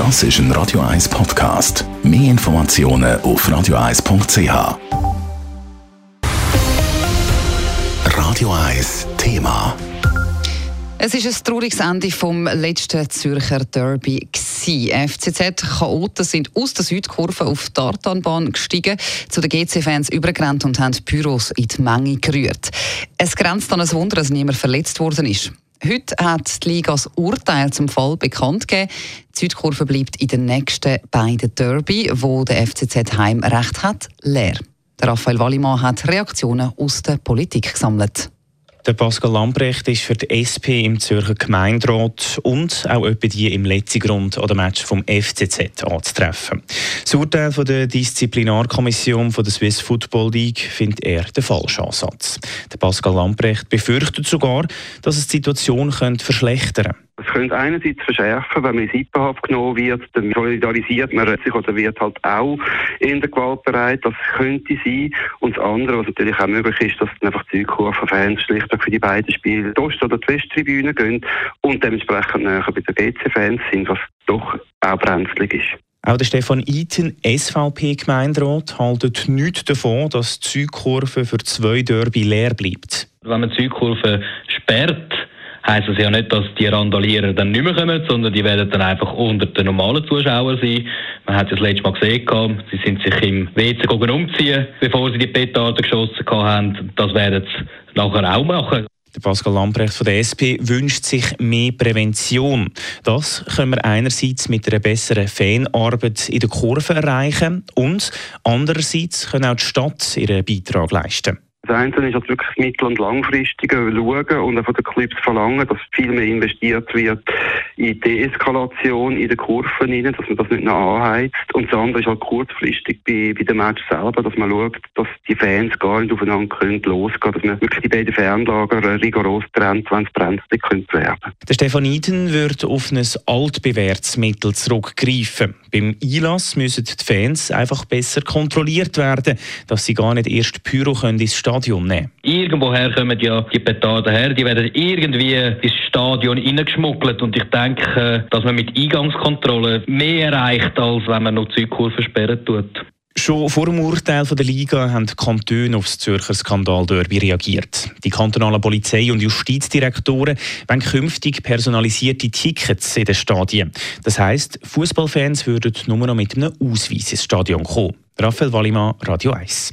Das ist ein Radio 1 Podcast. Mehr Informationen auf radio1.ch. Radio 1 Thema. Es ist ein trauriges Ende vom letzten Zürcher Derby. FCZ-Chaoten sind aus der Südkurve auf die Tartanbahn gestiegen, zu den GC-Fans übergerannt und haben Pyros in die Menge gerührt. Es grenzt an ein Wunder, dass niemand verletzt worden ist. Heute hat die Liga das Urteil zum Fall bekannt gegeben. Die Südkurve bleibt in den nächsten beiden Derby, wo der FCZ Heimrecht hat, leer. Raphael Wallimann hat Reaktionen aus der Politik gesammelt. Der Pascal Lambrecht ist für die SP im Zürcher Gemeinderat und auch etwa die im letzten Grund an dem Match vom FCZ anzutreffen. Das Urteil von der Disziplinarkommission von der Swiss Football League findet er den falschen Ansatz. Der Pascal Lambrecht befürchtet sogar, dass es die Situation könnte verschlechtern könnte. Es könnte einerseits verschärfen, wenn man in Sippenhaft genommen wird, dann solidarisiert man sich oder wird halt auch in der Gewalt bereit. Das könnte sein. Und das andere, was natürlich auch möglich ist, dass dann einfach die Südkurven-Fans schlichtweg für die beiden Spiele die Ost- oder die Westtribüne gehen und dementsprechend näher bei den GC-Fans sind, was doch auch brenzlig ist. Auch der Stefan Eiten, SVP-Gemeinderat, haltet nichts davon, dass die Südkurve für zwei Derby leer bleibt. Wenn man die Südkurve sperrt, heisst das ja nicht, dass die Randalierer dann nicht mehr kommen, sondern die werden dann einfach unter den normalen Zuschauern sein. Man hat es das letzte Mal gesehen, sie sind sich im WC umziehen, bevor sie die Petarden geschossen haben. Das werden sie nachher auch machen. Der Pascal Lamprecht von der SP wünscht sich mehr Prävention. Das können wir einerseits mit einer besseren Fanarbeit in der Kurve erreichen und andererseits können auch die Stadt ihren Beitrag leisten. Das eine ist halt wirklich mittel- und langfristig schauen und von den Clubs verlangen, dass viel mehr investiert wird in Deeskalation in den Kurven rein, dass man das nicht noch anheizt. Und das andere ist halt kurzfristig bei, bei dem Match selber, dass man schaut, dass die Fans gar nicht aufeinander können losgehen, dass man wirklich die beiden Fernlager rigoros trennt, wenn es brenzlig könnte werden. Der Stefan Iden wird auf ein altbewährtes Mittel zurückgreifen. Beim Einlass müssen die Fans einfach besser kontrolliert werden, dass sie gar nicht erst Pyro können ins Stadion nehmen Irgendwoher kommen ja die Petarden her, die werden irgendwie ins Stadion hineingeschmuggelt und ich denke, dass man mit Eingangskontrolle mehr erreicht, als wenn man noch Zeugkurven sperren tut. Schon vor dem Urteil der Liga haben die Kantone auf das Zürcher Skandalderby reagiert. Die kantonalen Polizei- und Justizdirektoren wollen künftig personalisierte Tickets in den Stadien. Das heisst, Fußballfans würden nur noch mit einem Ausweis ins Stadion kommen. Raphael Wallimann, Radio 1.